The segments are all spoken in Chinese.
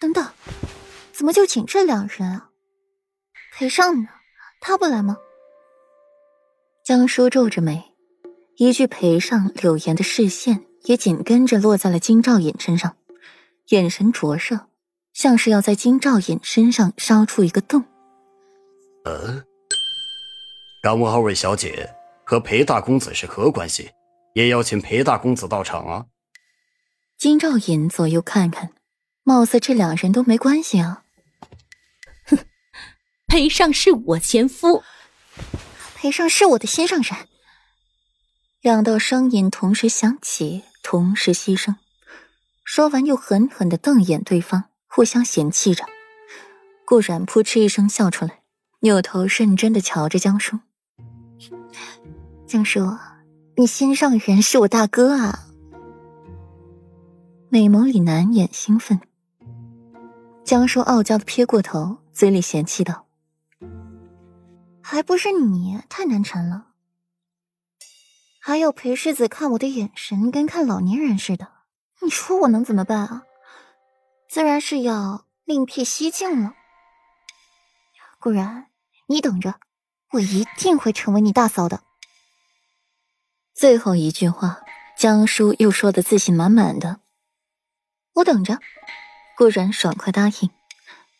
等等，怎么就请这两人啊？裴尚呢？他不来吗？江叔皱着眉，一句裴尚，柳岩的视线也紧跟着落在了金兆尹身上，眼神灼热，像是要在金兆尹身上烧出一个洞。嗯，敢问二位小姐和裴大公子是何关系？也要请裴大公子到场啊！金兆尹左右看看，貌似这两人都没关系啊。哼，裴尚是我前夫，裴尚是我的心上人。两道声音同时响起，同时牺牲。说完，又狠狠的瞪眼对方，互相嫌弃着。顾然扑哧一声笑出来，扭头认真的瞧着江叔。江叔。你心上人是我大哥啊！美眸里难掩兴奋。江叔傲娇的撇过头，嘴里嫌弃道：“还不是你太难缠了。还有裴世子看我的眼神跟看老年人似的，你说我能怎么办啊？自然是要另辟蹊径了。顾然，你等着，我一定会成为你大嫂的。”最后一句话，江叔又说的自信满满的。我等着。顾然爽快答应，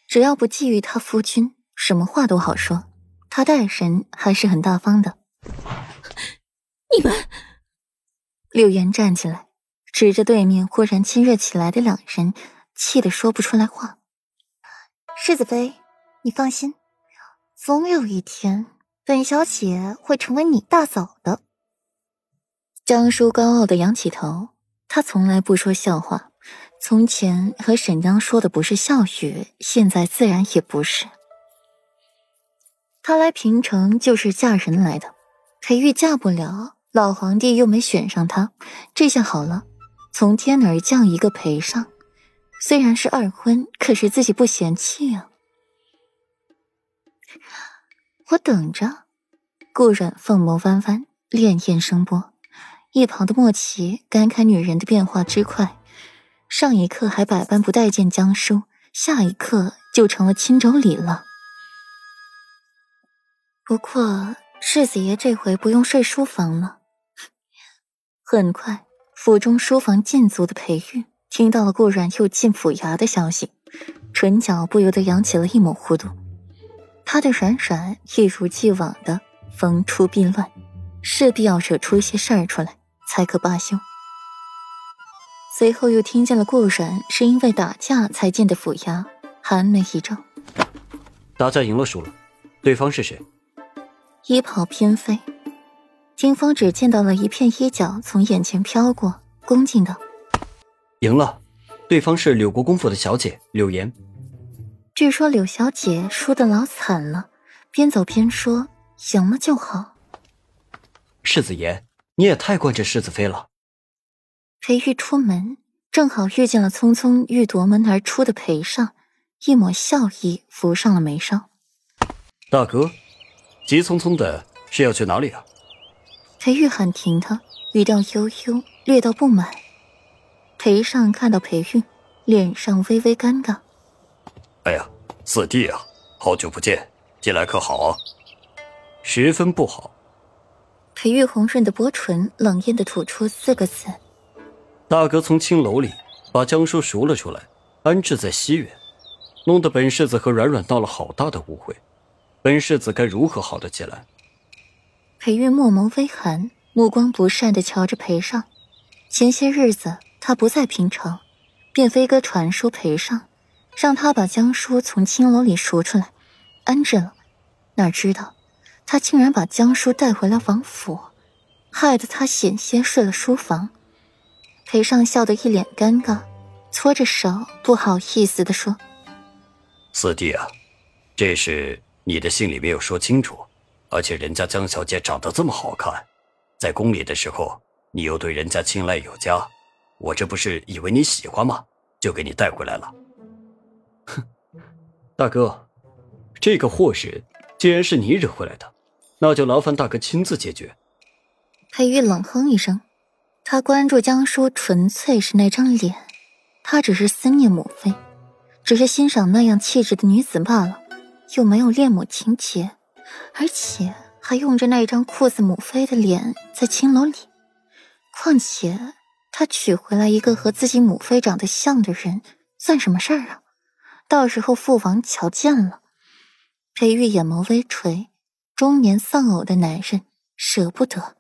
只要不觊觎他夫君，什么话都好说。他待人还是很大方的。你们，柳岩站起来，指着对面忽然亲热起来的两人，气得说不出来话。世子妃，你放心，总有一天，本小姐会成为你大嫂的。张叔高傲的仰起头，他从来不说笑话，从前和沈央说的不是笑语，现在自然也不是。他来平城就是嫁人来的，裴玉嫁不了，老皇帝又没选上他，这下好了，从天而降一个裴尚，虽然是二婚，可是自己不嫌弃啊。我等着。顾阮凤眸弯弯，潋滟声波。一旁的莫奇感慨女人的变化之快，上一刻还百般不待见江叔，下一刻就成了亲妯娌了。不过世子爷这回不用睡书房了。很快，府中书房禁足的裴玉听到了顾阮又进府衙的消息，唇角不由得扬起了一抹弧度。他的软软一如既往的逢出必乱，势必要惹出一些事儿出来。才可罢休。随后又听见了顾然是因为打架才进的府衙，寒眉一皱。打架赢了输了，对方是谁？衣袍翩飞，金风只见到了一片衣角从眼前飘过，恭敬道：“赢了，对方是柳国公府的小姐柳岩。据说柳小姐输的老惨了，边走边说：赢了就好。世子爷。”你也太惯着世子妃了。裴玉出门，正好遇见了匆匆欲夺门而出的裴尚，一抹笑意浮上了眉梢。大哥，急匆匆的是要去哪里啊？裴玉喊停他，语调悠悠，略到不满。裴尚看到裴玉，脸上微微尴尬。哎呀，四弟啊，好久不见，近来可好啊？十分不好。裴玉红润的薄唇冷艳的吐出四个字：“大哥从青楼里把江叔赎了出来，安置在西园，弄得本世子和软软闹了好大的误会。本世子该如何好得起来？”裴玉墨眸微寒，目光不善的瞧着裴尚。前些日子他不在平城，便飞鸽传书裴尚，让他把江叔从青楼里赎出来，安置了。哪知道。他竟然把江叔带回来王府，害得他险些睡了书房。裴尚笑得一脸尴尬，搓着手，不好意思地说：“四弟啊，这事你的信里没有说清楚，而且人家江小姐长得这么好看，在宫里的时候你又对人家青睐有加，我这不是以为你喜欢吗？就给你带回来了。”哼，大哥，这个祸事既然是你惹回来的。那就劳烦大哥亲自解决。裴玉冷哼一声，他关注江叔纯粹是那张脸，他只是思念母妃，只是欣赏那样气质的女子罢了，又没有恋母情节，而且还用着那张酷似母妃的脸在青楼里。况且他娶回来一个和自己母妃长得像的人，算什么事儿啊？到时候父王瞧见了，裴玉眼眸微垂，中年丧偶的男人舍不得。